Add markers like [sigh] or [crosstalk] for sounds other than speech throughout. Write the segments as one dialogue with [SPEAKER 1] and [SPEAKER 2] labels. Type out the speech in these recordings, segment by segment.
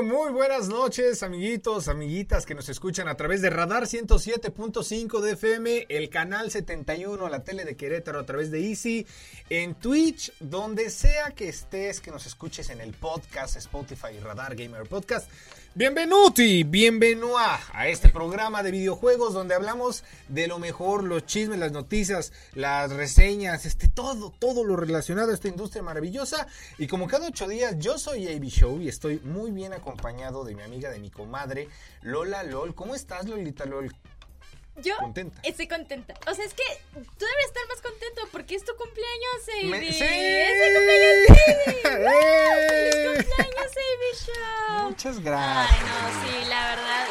[SPEAKER 1] Muy buenas noches, amiguitos, amiguitas que nos escuchan a través de Radar 107.5 de FM, el canal 71, la tele de Querétaro a través de Easy, en Twitch, donde sea que estés, que nos escuches en el podcast Spotify Radar Gamer Podcast. Bienvenuti, bienvenua a este programa de videojuegos donde hablamos de lo mejor, los chismes, las noticias, las reseñas, este todo, todo lo relacionado a esta industria maravillosa. Y como cada ocho días, yo soy AB Show y estoy muy bien acompañado de mi amiga, de mi comadre, Lola LOL. ¿Cómo estás, Lolita LOL?
[SPEAKER 2] Yo
[SPEAKER 1] contenta.
[SPEAKER 2] estoy contenta. O sea, es que tú debes estar más contento porque es tu cumpleaños, Avi.
[SPEAKER 1] Me- ¡Sí!
[SPEAKER 2] Es mi cumpleaños. [laughs]
[SPEAKER 1] ¡Eh!
[SPEAKER 2] ¡Feliz cumpleaños, Avi Show!
[SPEAKER 1] Muchas
[SPEAKER 2] Ay,
[SPEAKER 1] gracias.
[SPEAKER 2] no, sí, la verdad,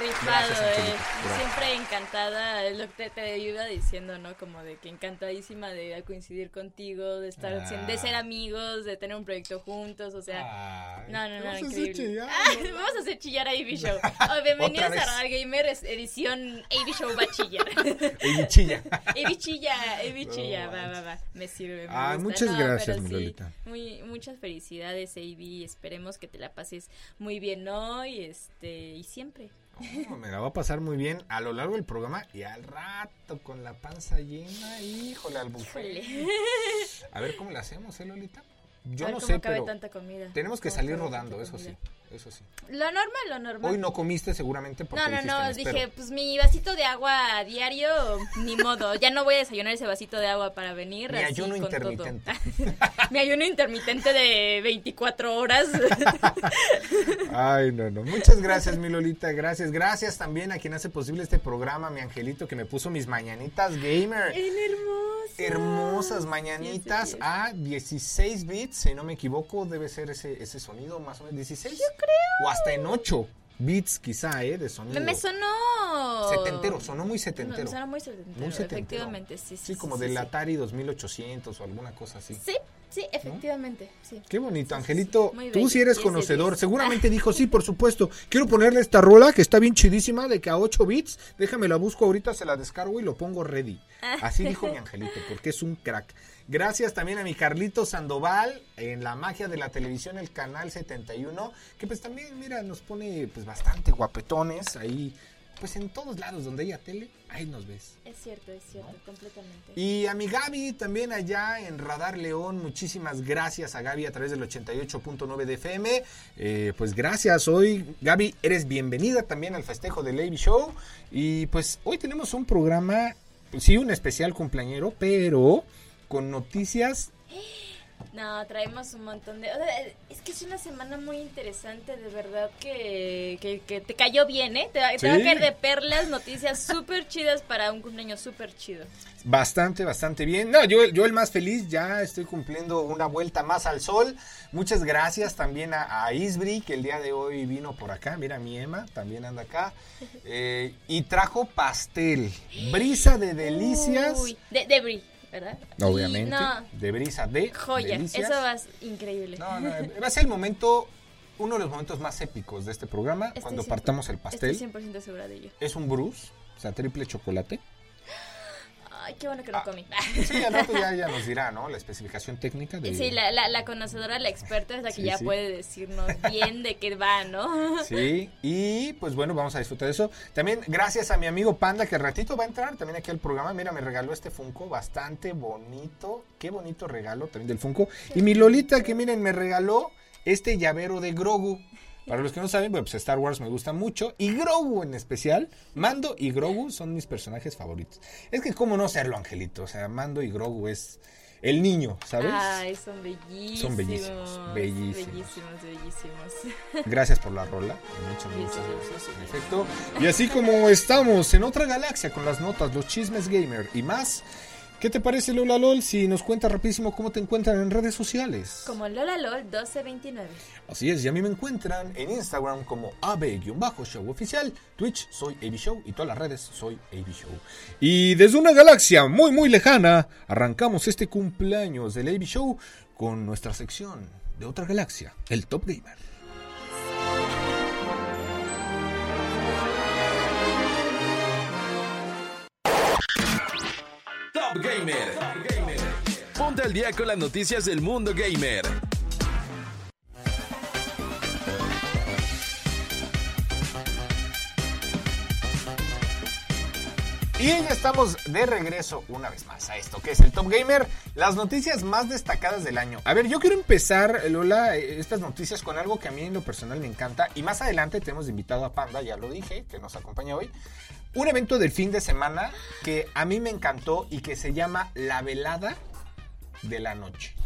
[SPEAKER 2] rifado,
[SPEAKER 1] Gracias,
[SPEAKER 2] eh. Siempre encantada, es lo que te, te iba diciendo, ¿no? Como de que encantadísima de coincidir contigo, de estar,
[SPEAKER 1] Ah.
[SPEAKER 2] de ser amigos, de tener un proyecto juntos, o sea...
[SPEAKER 1] Ay,
[SPEAKER 2] No, no, no,
[SPEAKER 1] a
[SPEAKER 2] increíble.
[SPEAKER 1] chillar,
[SPEAKER 2] Ah, vamos a hacer chillar a AB Show. [laughs] Oh, bienvenidos a. Radar Gamer, edición AB Show va [laughs] a chillar.
[SPEAKER 1] Ey, chilla.
[SPEAKER 2] AB chilla, AB chilla, va, va, va, me sirve. me
[SPEAKER 1] Ay,
[SPEAKER 2] gusta.
[SPEAKER 1] muchas gracias, mi
[SPEAKER 2] sí. Muy, muchas felicidades, AB. Esperemos que te la pases muy bien hoy, este, y siempre.
[SPEAKER 1] Me la va a pasar muy bien a lo largo del programa y al rato con la panza llena, híjole, al buffet. A ver cómo la hacemos, ¿eh, Lolita? Yo no
[SPEAKER 2] cómo
[SPEAKER 1] sé,
[SPEAKER 2] cabe
[SPEAKER 1] pero
[SPEAKER 2] tanta comida.
[SPEAKER 1] tenemos que salir rodando, eso sí. Eso sí.
[SPEAKER 2] Lo normal, lo normal.
[SPEAKER 1] Hoy no comiste seguramente porque
[SPEAKER 2] No, no,
[SPEAKER 1] dijiste,
[SPEAKER 2] no, dije, pues mi vasito de agua a diario, ni modo, ya no voy a desayunar ese vasito de agua para venir.
[SPEAKER 1] Mi
[SPEAKER 2] así
[SPEAKER 1] ayuno
[SPEAKER 2] con todo.
[SPEAKER 1] intermitente. [laughs]
[SPEAKER 2] mi ayuno intermitente de 24 horas.
[SPEAKER 1] Ay, no, no. Muchas gracias, mi Lolita. Gracias. Gracias también a quien hace posible este programa, mi angelito, que me puso mis mañanitas gamer.
[SPEAKER 2] ¡En hermosa!
[SPEAKER 1] Hermosas mañanitas
[SPEAKER 2] Sí, sí, sí.
[SPEAKER 1] a 16 bits, si no me equivoco, debe ser ese, ese sonido más o menos. ¿16? Yo
[SPEAKER 2] creo.
[SPEAKER 1] O hasta en 8 bits quizá, ¿eh? De sonido.
[SPEAKER 2] Me, me sonó.
[SPEAKER 1] Setentero, sonó muy
[SPEAKER 2] Me
[SPEAKER 1] setentero.
[SPEAKER 2] sonó muy setentero,
[SPEAKER 1] Muy setentero.
[SPEAKER 2] efectivamente, sí, sí.
[SPEAKER 1] Sí, como
[SPEAKER 2] sí,
[SPEAKER 1] del
[SPEAKER 2] sí.
[SPEAKER 1] Atari 2800 o alguna cosa así.
[SPEAKER 2] Sí, sí, efectivamente, sí.
[SPEAKER 1] Qué bonito,
[SPEAKER 2] sí,
[SPEAKER 1] Angelito.
[SPEAKER 2] sí.
[SPEAKER 1] Tú sí eres
[SPEAKER 2] 10 de
[SPEAKER 1] conocedor.
[SPEAKER 2] 10.
[SPEAKER 1] Seguramente dijo, sí, por supuesto. Quiero ponerle esta rola que está bien chidísima de que a 8 bits. Déjame la busco ahorita, se la descargo y lo pongo ready. Así dijo mi Angelito, porque es un crack. Gracias también a mi Carlito Sandoval en la magia de la televisión, el canal 71, que pues también, mira, nos pone pues bastante guapetones ahí. Pues en todos lados donde haya tele, ahí nos ves.
[SPEAKER 2] Es cierto, es cierto, completamente.
[SPEAKER 1] Y a mi Gaby también allá en Radar León, muchísimas gracias a Gaby a través del 88.9 de FM. Eh, pues gracias hoy, Gaby, eres bienvenida también al festejo del Lady Show. Y pues hoy tenemos un programa, pues, sí, un especial cumpleañero, pero con noticias.
[SPEAKER 2] No, traemos un montón de... es que es una semana muy interesante, de verdad, que, que, que te cayó bien, ¿eh? Te, te va a caer de perlas, noticias súper chidas para un cumpleaños súper chido.
[SPEAKER 1] Bastante, bastante bien. No, yo, yo el más feliz, ya estoy cumpliendo una vuelta más al sol. Muchas gracias también a, a Isbri, que el día de hoy vino por acá. Mira, mi Emma también anda acá. [laughs] Eh, y trajo pastel. Brisa de delicias.
[SPEAKER 2] Uy, de, de Brie, ¿verdad?
[SPEAKER 1] Obviamente.
[SPEAKER 2] No,
[SPEAKER 1] De brisa de
[SPEAKER 2] joya,
[SPEAKER 1] delicias.
[SPEAKER 2] eso va a ser increíble.
[SPEAKER 1] No, no, va a ser el momento, uno de los momentos más épicos de este programa,
[SPEAKER 2] Estoy
[SPEAKER 1] cuando partamos el pastel.
[SPEAKER 2] Estoy 100% segura de ello.
[SPEAKER 1] Es un bruce, o sea, triple chocolate.
[SPEAKER 2] Ay, qué bueno que no
[SPEAKER 1] Ah.
[SPEAKER 2] comí.
[SPEAKER 1] Sí, al rato ya, ya nos dirá, ¿no? La especificación técnica de...
[SPEAKER 2] Sí, la, la, la conocedora, la experta es la que
[SPEAKER 1] Sí,
[SPEAKER 2] ya
[SPEAKER 1] sí.
[SPEAKER 2] puede decirnos bien de qué va, ¿no?
[SPEAKER 1] Sí, y pues bueno, vamos a disfrutar de eso. También gracias a mi amigo Panda, que al ratito va a entrar también aquí al programa. Mira, me regaló este Funko bastante bonito. Qué bonito regalo también del Funko. Y mi Lolita, que miren, me regaló este llavero de Grogu. Para los que no saben, pues Star Wars me gusta mucho. Y Grogu en especial. Mando y Grogu son mis personajes favoritos. Es que cómo no serlo, Angelito. O sea, Mando y Grogu es el niño, ¿sabes?
[SPEAKER 2] Ay, son bellísimos.
[SPEAKER 1] Son bellísimos, bellísimos.
[SPEAKER 2] Bellísimos, bellísimos.
[SPEAKER 1] Gracias por la rola. Muchas,
[SPEAKER 2] Sí,
[SPEAKER 1] muchas
[SPEAKER 2] sí, sí,
[SPEAKER 1] gracias.
[SPEAKER 2] sí,
[SPEAKER 1] efecto. Y así como estamos en otra galaxia con las notas, los chismes gamer y más. ¿Qué te parece Lola LOL si nos cuentas rapidísimo cómo te encuentran en redes sociales?
[SPEAKER 2] Como Lola LOL 1229.
[SPEAKER 1] Así es, y a mí me encuentran en Instagram como AB-show oficial, Twitch soy AB Show y todas las redes soy AB Show. Y desde una galaxia muy muy lejana, arrancamos este cumpleaños del AB Show con nuestra sección de otra galaxia, el Top Gamer.
[SPEAKER 3] Top Gamer. Ponte al día con las noticias del mundo gamer.
[SPEAKER 1] Y ya estamos de regreso una vez más a esto que es el Top Gamer, las noticias más destacadas del año. A ver, yo quiero empezar, Lola, eh, estas noticias con algo que a mí en lo personal me encanta. Y más adelante tenemos invitado a Panda, ya lo dije, que nos acompaña hoy. Un evento del fin de semana que a mí me encantó y que se llama La Velada de la Noche.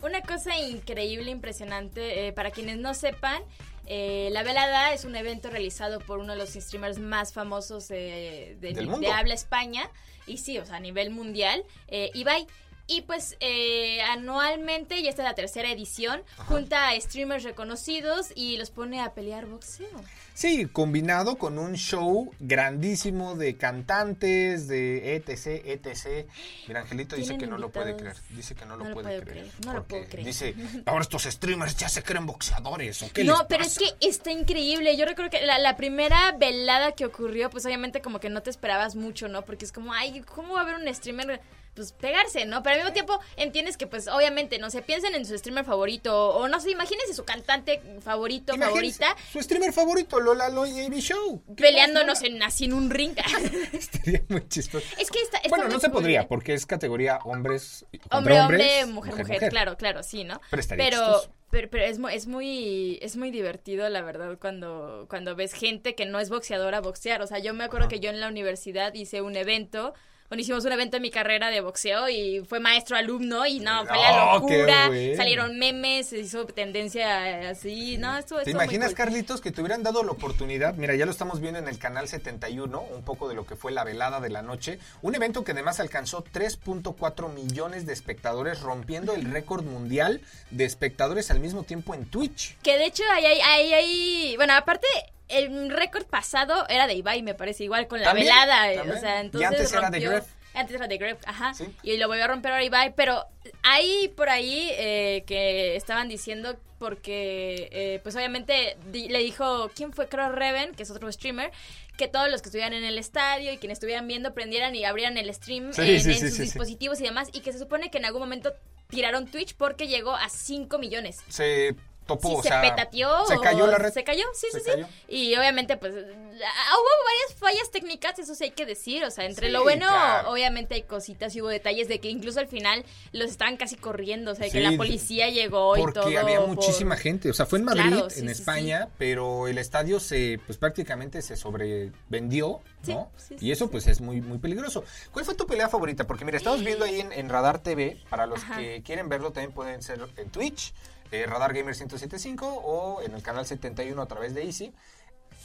[SPEAKER 2] Una cosa increíble, impresionante, eh, para quienes no sepan, eh, La Velada es un evento realizado por uno de los streamers más famosos eh, de, de habla España, y sí, o sea, a nivel mundial, eh, Ibai. Y pues eh, anualmente, y esta es la tercera edición, junta a streamers reconocidos y los pone a pelear boxeo.
[SPEAKER 1] Sí, combinado con un show grandísimo de cantantes, de etc, etc. Mira, Angelito dice que no lo puede creer. Dice que no lo
[SPEAKER 2] No lo
[SPEAKER 1] puede creer.
[SPEAKER 2] creer, no lo puedo creer.
[SPEAKER 1] Dice, [laughs] ahora estos streamers ya se creen boxeadores. ¿o qué
[SPEAKER 2] No,
[SPEAKER 1] les
[SPEAKER 2] pero es
[SPEAKER 1] pasa?"
[SPEAKER 2] que está increíble. Yo recuerdo que la, la primera velada que ocurrió, pues obviamente como que no te esperabas mucho, ¿no? Porque es como, ay, ¿cómo va a haber un streamer? Pues pegarse, ¿no? Pero al mismo tiempo entiendes que, pues obviamente, no se piensen en su streamer favorito o no sé, imagínense su cantante favorito,
[SPEAKER 1] Imagínense,
[SPEAKER 2] favorita,
[SPEAKER 1] Su streamer favorito, Lola Loy AB Show. ¿Qué
[SPEAKER 2] peleándonos
[SPEAKER 1] pasa?
[SPEAKER 2] en, así en un ring. [laughs]
[SPEAKER 1] Estaría muy chistoso.
[SPEAKER 2] es que está, está
[SPEAKER 1] bueno, no se podría, porque es categoría hombres.
[SPEAKER 2] Hombre,
[SPEAKER 1] hombres,
[SPEAKER 2] hombre, mujer, mujer, claro, claro, sí, ¿no?
[SPEAKER 1] Pero estaría
[SPEAKER 2] pero,
[SPEAKER 1] chistoso.
[SPEAKER 2] pero, pero es, es muy es muy divertido, la verdad, cuando, cuando ves gente que no es boxeadora boxear. O sea, yo me acuerdo que yo en la universidad hice un evento, bueno, hicimos un evento en mi carrera de boxeo y fue maestro alumno y no, fue la
[SPEAKER 1] Oh,
[SPEAKER 2] locura. Salieron memes, se hizo tendencia así, no, estuvo,
[SPEAKER 1] ¿Te
[SPEAKER 2] estuvo muy
[SPEAKER 1] imaginas,
[SPEAKER 2] cool.
[SPEAKER 1] Carlitos, que te hubieran dado la oportunidad? Mira, ya lo estamos viendo en el canal 71, un poco de lo que fue la velada de la noche. Un evento que además alcanzó 3.4 millones de espectadores, rompiendo el récord mundial de espectadores al mismo tiempo en Twitch.
[SPEAKER 2] Que de hecho, ahí, ahí, ahí, ahí- bueno, aparte, el récord pasado era de Ibai, me parece, igual con la
[SPEAKER 1] También,
[SPEAKER 2] velada. eh,
[SPEAKER 1] también.
[SPEAKER 2] O sea,
[SPEAKER 1] Y
[SPEAKER 2] entonces
[SPEAKER 1] antes era de
[SPEAKER 2] rompió-
[SPEAKER 1] Gref.
[SPEAKER 2] Antes era de Gref, ajá.
[SPEAKER 1] Sí.
[SPEAKER 2] Y lo volvió a romper ahora Ibai, pero hay por ahí eh, que estaban diciendo porque, eh, pues obviamente di- le dijo, ¿quién fue? Creo Reven, que es otro streamer, que todos los que estuvieran en el estadio y quienes estuvieran viendo prendieran y abrieran el stream
[SPEAKER 1] Sí,
[SPEAKER 2] en,
[SPEAKER 1] sí,
[SPEAKER 2] en
[SPEAKER 1] sí,
[SPEAKER 2] sus dispositivos y demás, y que se supone que en algún momento tiraron Twitch porque llegó a 5 millones.
[SPEAKER 1] Se topó,
[SPEAKER 2] Sí,
[SPEAKER 1] o
[SPEAKER 2] se
[SPEAKER 1] sea,
[SPEAKER 2] petateó.
[SPEAKER 1] Se cayó la red.
[SPEAKER 2] Se cayó, sí,
[SPEAKER 1] Se
[SPEAKER 2] sí,
[SPEAKER 1] cayó.
[SPEAKER 2] sí. Y obviamente, pues, ah, hubo varias fallas técnicas, eso sí hay que decir. O sea, entre
[SPEAKER 1] Sí,
[SPEAKER 2] lo bueno,
[SPEAKER 1] claro.
[SPEAKER 2] obviamente hay cositas y hubo detalles de que incluso al final los estaban casi corriendo. O sea,
[SPEAKER 1] Sí,
[SPEAKER 2] que la policía llegó y
[SPEAKER 1] Porque
[SPEAKER 2] todo.
[SPEAKER 1] había
[SPEAKER 2] por-
[SPEAKER 1] muchísima gente. O sea, fue en Madrid,
[SPEAKER 2] Claro,
[SPEAKER 1] en España, pero el estadio se, pues prácticamente se sobrevendió, ¿no? y eso, pues, es muy, muy peligroso. ¿Cuál fue tu pelea favorita? Porque, mira, estamos viendo ahí en, en Radar TV. Para los
[SPEAKER 2] Ajá.
[SPEAKER 1] que quieren verlo, también pueden ser en Twitch, eh, Radar Gamer 1075 o en el canal 71 a través de Easy.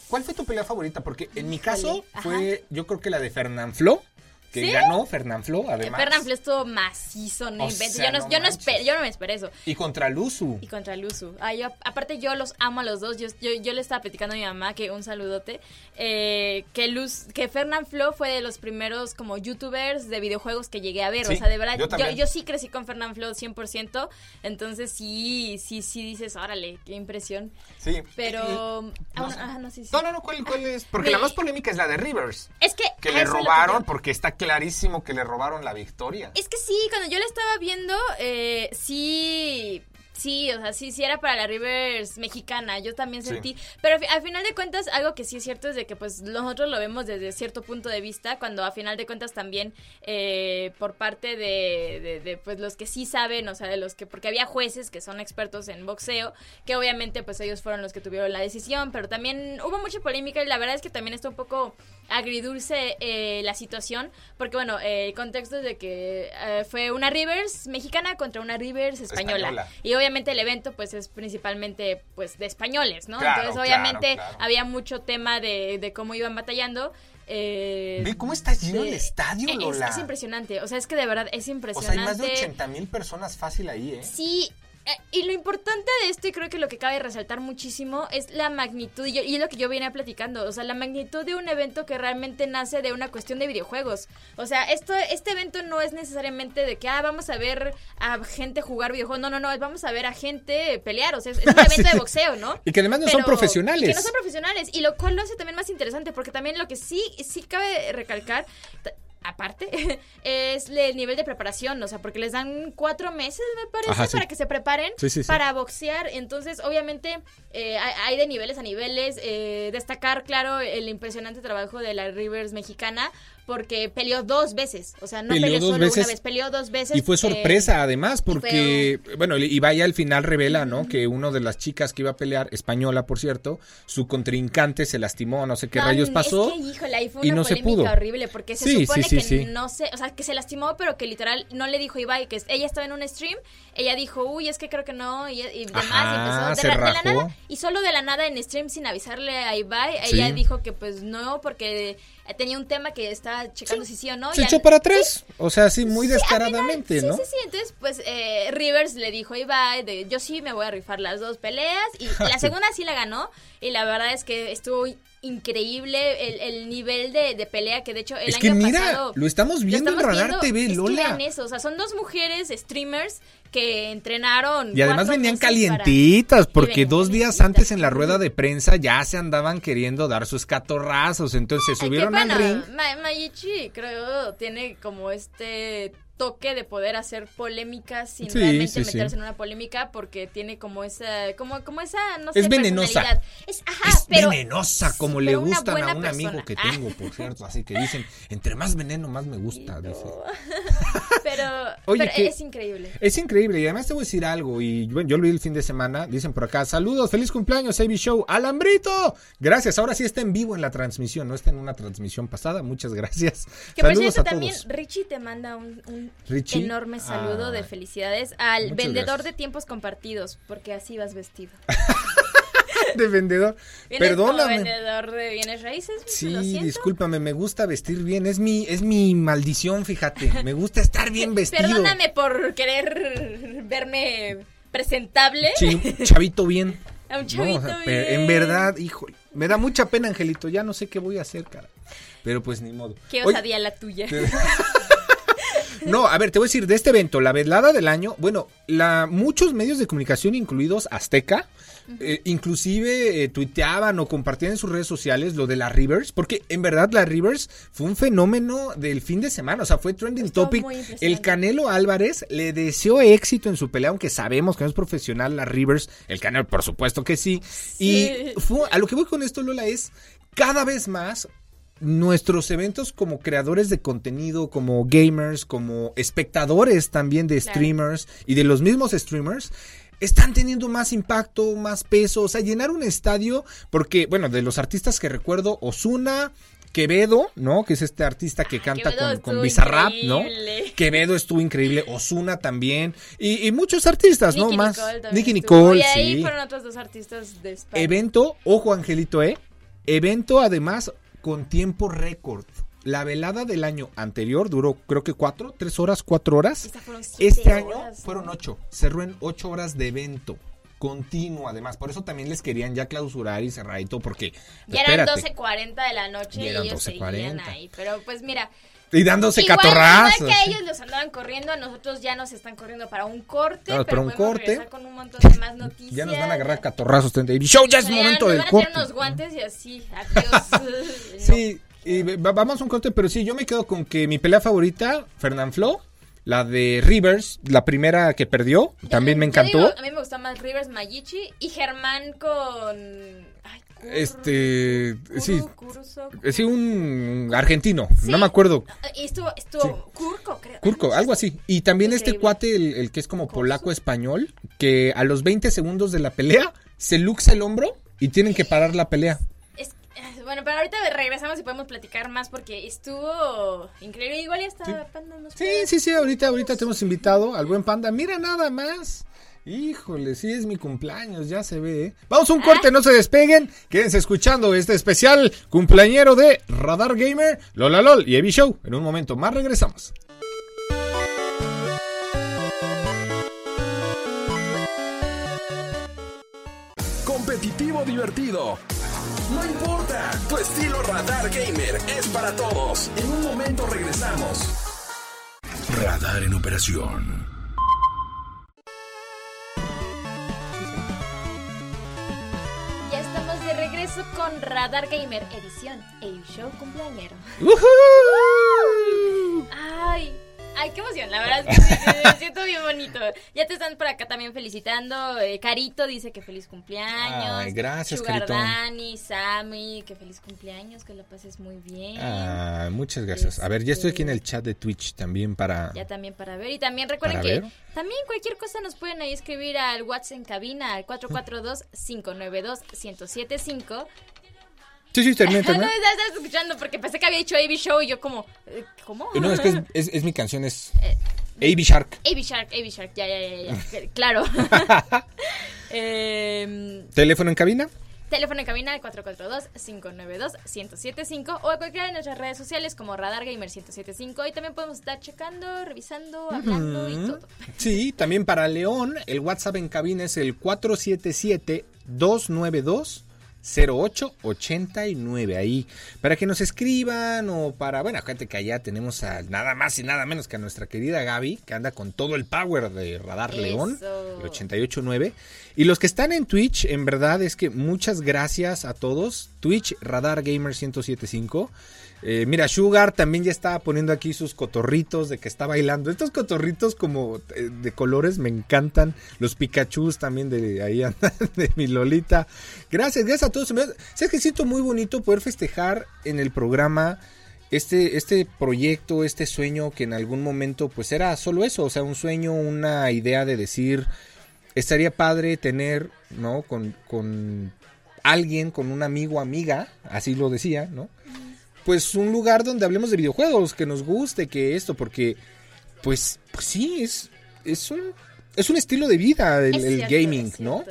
[SPEAKER 1] ¿Cuál fue tu pelea favorita? Porque en mi caso fue, yo creo que la de Fernán Flo, que
[SPEAKER 2] ¿Sí?
[SPEAKER 1] ganó Fernán Flo,
[SPEAKER 2] Eh,
[SPEAKER 1] además.
[SPEAKER 2] Fernán Flo estuvo macizo, no
[SPEAKER 1] sea,
[SPEAKER 2] yo, no,
[SPEAKER 1] no
[SPEAKER 2] yo, no
[SPEAKER 1] manches.
[SPEAKER 2] espe- yo no me esperé eso.
[SPEAKER 1] Y contra Luzu.
[SPEAKER 2] Y contra Luzu. Ay, yo- aparte yo los amo a los dos. Yo, yo, yo le estaba platicando a mi mamá que un saludote. eh, que Luz, que Fernán Flo fue de los primeros como youtubers de videojuegos que llegué a ver.
[SPEAKER 1] Sí,
[SPEAKER 2] o sea, de verdad,
[SPEAKER 1] yo
[SPEAKER 2] sí crecí con Fernán Flo 100%. Entonces sí, sí, sí dices, órale, qué impresión.
[SPEAKER 1] Sí.
[SPEAKER 2] Pero...
[SPEAKER 1] Y-
[SPEAKER 2] ah,
[SPEAKER 1] no
[SPEAKER 2] ajá, no, sí, sí.
[SPEAKER 1] No, no, ¿cuál, cuál es? Porque la más polémica es la de Rivers.
[SPEAKER 2] Es que...
[SPEAKER 1] Que le robaron, porque está clarísimo que le robaron la victoria.
[SPEAKER 2] Es que sí, cuando yo la estaba viendo, eh, sí, Sí, o sea, sí, sí era para la Rivers mexicana, yo también sentí, pero al final de cuentas algo que sí es cierto es de que pues nosotros lo vemos desde cierto punto de vista, cuando a final de cuentas también eh, por parte de, de, pues los que sí saben, o sea, de los que, porque había jueces que son expertos en boxeo, que obviamente pues ellos fueron los que tuvieron la decisión, pero también hubo mucha polémica y la verdad es que también está un poco agridulce eh, la situación, porque bueno, el contexto es de que eh, fue una Rivers mexicana contra una Rivers española. Y obviamente el evento pues es principalmente pues de españoles, ¿no? Entonces obviamente había mucho tema de, de cómo iban batallando.
[SPEAKER 1] Eh, Ve cómo está lleno el estadio, Lola.
[SPEAKER 2] Es, impresionante, o sea, es que de verdad es impresionante.
[SPEAKER 1] O sea, hay más de 80 mil personas fácil ahí, ¿eh?
[SPEAKER 2] Sí, y lo importante de esto, y creo que lo que cabe resaltar muchísimo, es la magnitud, y, es lo que yo vine platicando, o sea, la magnitud de un evento que realmente nace de una cuestión de videojuegos. O sea, esto, este evento no es necesariamente de que, ah, vamos a ver a gente jugar videojuegos, no, no, no, vamos a ver a gente pelear, o sea, es, un [laughs] evento de boxeo, ¿no?
[SPEAKER 1] Y que además no son profesionales.
[SPEAKER 2] que no son profesionales, y lo cual lo hace también más interesante, porque también lo que sí, sí cabe recalcar aparte, [laughs] es el nivel de preparación, o sea, porque les dan cuatro meses, me parece, para que se preparen para boxear. Entonces, obviamente, eh, hay de niveles a niveles. Eh, destacar, claro, el impresionante trabajo de la Rivers mexicana, porque peleó dos veces, o sea, no peleó, solo una vez, peleó dos veces.
[SPEAKER 1] Y fue sorpresa además, porque, bueno, y vaya al final revela, ¿no? Que una de las chicas que iba a pelear, española por cierto, su contrincante se lastimó, no sé qué rayos pasó.
[SPEAKER 2] y no se pudo. horrible, porque se supone que no sé, o sea, que se lastimó, pero que literal no le dijo Ibai, que ella estaba en un stream, ella dijo, uy, es que creo que no, y, demás, y empezó de, la nada, y solo de la nada en stream sin avisarle a Ibai, ella dijo que pues no, porque tenía un tema que estaba checando si sí o no.
[SPEAKER 1] Se echó para atrás, o sea, sí, muy descaradamente, ¿no?
[SPEAKER 2] Sí, sí, sí, entonces pues eh, Rivers le dijo a Ibai, de, yo sí me voy a rifar las dos peleas y [laughs] la segunda sí la ganó y la verdad es que estuvo increíble el, nivel de, pelea que de hecho el
[SPEAKER 1] es que mira, lo estamos viendo en Radar TV, Lola.
[SPEAKER 2] eso, o sea, son dos mujeres streamers que entrenaron.
[SPEAKER 1] Y además venían calientitas, porque dos días antes en la rueda de prensa ya se andaban queriendo dar sus catorrazos, entonces se subieron al ring.
[SPEAKER 2] Mayichi creo tiene como este toque de poder hacer polémicas sin realmente meterse en una polémica porque tiene como esa como como esa no sé
[SPEAKER 1] es venenosa
[SPEAKER 2] es, ajá,
[SPEAKER 1] venenosa como le gustan a un amigo que tengo por cierto así que dicen entre más veneno más me gusta [laughs] dice. [laughs]
[SPEAKER 2] pero, Oye, es increíble.
[SPEAKER 1] es increíble y además te voy a decir algo y bueno, yo lo vi el fin de semana dicen por acá saludos feliz cumpleaños AB Show alambrito gracias ahora sí está en vivo en la transmisión no está en una transmisión pasada muchas gracias
[SPEAKER 2] que saludos por también Richie te manda un enorme saludo de ah. felicidades al vendedor de tiempos compartidos, porque así vas vestido. [laughs]
[SPEAKER 1] de vendedor. Perdóname.
[SPEAKER 2] vendedor de bienes raíces.
[SPEAKER 1] Sí, discúlpame, me gusta vestir bien, es mi es mi maldición, fíjate. Me gusta estar bien [laughs] vestido.
[SPEAKER 2] Perdóname por querer verme presentable.
[SPEAKER 1] Sí, [laughs] chavito bien.
[SPEAKER 2] un chavito bien.
[SPEAKER 1] En verdad, hijo, me da mucha pena, Angelito, ya no sé qué voy a hacer, cara. Pero pues ni modo.
[SPEAKER 2] Qué osadía la tuya. [laughs]
[SPEAKER 1] No, a ver, te voy a decir, de este evento, la velada del año, bueno, la, muchos medios de comunicación, incluidos Azteca, eh, inclusive eh, tuiteaban o compartían en sus redes sociales lo de la Rivers, porque en verdad la Rivers fue un fenómeno del fin de semana, o sea, fue trending topic. El Canelo Álvarez le deseó éxito en su pelea, aunque sabemos que no es profesional la Rivers, el Canelo por supuesto que sí. Y fue, a lo que voy con esto, Lola, es cada vez más nuestros eventos como creadores de contenido, como gamers, como espectadores también de streamers y de los mismos streamers, están teniendo más impacto, más peso, o sea, llenar un estadio, porque, bueno, de los artistas que recuerdo, Osuna, Quevedo, ¿no? Que es este artista que canta con, con Bizarrap, ¿no? Quevedo estuvo increíble, Osuna también, y, muchos artistas, ¿no? Más. Nicky Nicole, y ahí
[SPEAKER 2] fueron otros dos artistas de España.
[SPEAKER 1] Evento, ojo Angelito, ¿eh? Evento además con tiempo récord. La velada del año anterior duró creo que cuatro, tres horas, cuatro horas. Este año fueron ocho. Cerró en ocho horas de evento continuo además. Por eso también les querían ya clausurar y cerrar y todo porque...
[SPEAKER 2] Ya eran 12.40 de la noche y, ellos seguían ahí. Pero pues mira...
[SPEAKER 1] Y dándose igual, catorrazos.
[SPEAKER 2] Igual que ellos los andaban corriendo, a nosotros ya nos están corriendo para un corte. pero
[SPEAKER 1] un corte.
[SPEAKER 2] Con un montón de más noticias.
[SPEAKER 1] Ya nos van a agarrar catorrazos. Y show ya es momento del corte.
[SPEAKER 2] unos guantes y así. Adiós. [laughs]
[SPEAKER 1] sí, y vamos a un corte, pero sí, yo me quedo con que mi pelea favorita, Fernand Flo La de Rivers, la primera que perdió, también me encantó.
[SPEAKER 2] digo, a mí me gustó más Rivers Magici y Germán con.
[SPEAKER 1] Este, sí, eh, sí, un argentino,
[SPEAKER 2] Sí.
[SPEAKER 1] no me acuerdo.
[SPEAKER 2] Y estuvo, estuvo Curco, creo.
[SPEAKER 1] Algo así. Y también este cuate, el, el que es como polaco-español, que a los 20 segundos de la pelea se luxa el hombro y tienen que parar la pelea.
[SPEAKER 2] Eh, bueno, pero ahorita regresamos y podemos platicar más porque estuvo increíble. Igual ya está Panda nos
[SPEAKER 1] Sí, sí, sí, ahorita, ahorita te hemos invitado al buen panda. Mira nada más. Híjole, sí es mi cumpleaños, ya se ve. ¿eh? Vamos a un corte, no se despeguen. Quédense escuchando este especial cumpleañero de Radar Gamer, Lola LOL y Evi Show. En un momento más regresamos.
[SPEAKER 3] Competitivo divertido. No importa, tu estilo Radar Gamer es para todos. En un momento regresamos.
[SPEAKER 4] Radar en operación.
[SPEAKER 2] Regreso con Radar Gamer edición El Show cumpleañero. Ay, ay, qué emoción, la verdad es que me siento bien bonito. Ya te están por acá también felicitando. eh, Carito dice que feliz cumpleaños.
[SPEAKER 1] Ay, gracias,
[SPEAKER 2] Sugar
[SPEAKER 1] Carito.
[SPEAKER 2] Dani, Sammy, que feliz cumpleaños, que lo pases muy bien.
[SPEAKER 1] Ah, muchas gracias. A ver, ya estoy aquí en el chat de Twitch también para...
[SPEAKER 2] Ya también para ver. Y también recuerden que
[SPEAKER 1] ver.
[SPEAKER 2] también cualquier cosa nos pueden ahí escribir al WhatsApp en cabina al 442-592-1075.
[SPEAKER 1] Sí, sí, termina, [laughs]
[SPEAKER 2] No, estás estás escuchando porque pensé que había dicho AB Show y yo como, eh, ¿cómo?
[SPEAKER 1] No, es que es, [laughs] es- es mi canción, es
[SPEAKER 2] Eh,
[SPEAKER 1] AB Shark.
[SPEAKER 2] AB Shark, AB Shark, ya, ya, ya, ya, [laughs] claro. Em,
[SPEAKER 1] Teléfono en cabina.
[SPEAKER 2] teléfono en cabina al 442-592-1075 o a cualquiera de nuestras redes sociales como Radar Gamer 1075 y también podemos estar checando, revisando, hablando y todo.
[SPEAKER 1] Sí, también para León, el WhatsApp en cabina es el 477-292-0889. Ahí, para que nos escriban o para, bueno, gente que allá tenemos a nada más y nada menos que a nuestra querida Gaby, que anda con todo el power de Radar
[SPEAKER 2] Eso.
[SPEAKER 1] León, el 889. Y los que están en Twitch, en verdad es que muchas gracias a todos. Twitch Radar Gamer 1075. Eh, mira, Sugar también ya estaba poniendo aquí sus cotorritos de que está bailando. Estos cotorritos como eh, de colores me encantan. Los Pikachus también de ahí [laughs] andan, de mi Lolita. Gracias, gracias a todos. Sabes que siento muy bonito poder festejar en el programa este, este proyecto, este sueño que en algún momento pues era solo eso, o sea, un sueño, una idea de decir, estaría padre tener, ¿no? Con, con alguien, con un amigo, amiga, así lo decía, ¿no? Pues un lugar donde hablemos de videojuegos, que nos guste, que esto, porque, pues, pues sí, es, es un, es un estilo de vida el, gaming, ¿no?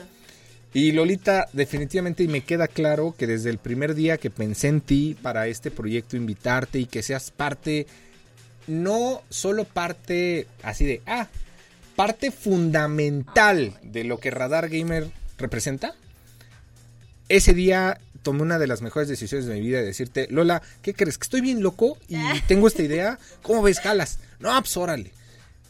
[SPEAKER 1] Y Lolita, definitivamente y me queda claro que desde el primer día que pensé en ti para este proyecto, invitarte y que seas parte, no solo parte así de, ah, parte fundamental de lo que Radar Gamer representa. Ese día tomé una de las mejores decisiones de mi vida de decirte, Lola, ¿qué crees? Que estoy bien loco y [laughs] tengo esta idea. ¿Cómo ves, jalas? No, pues órale.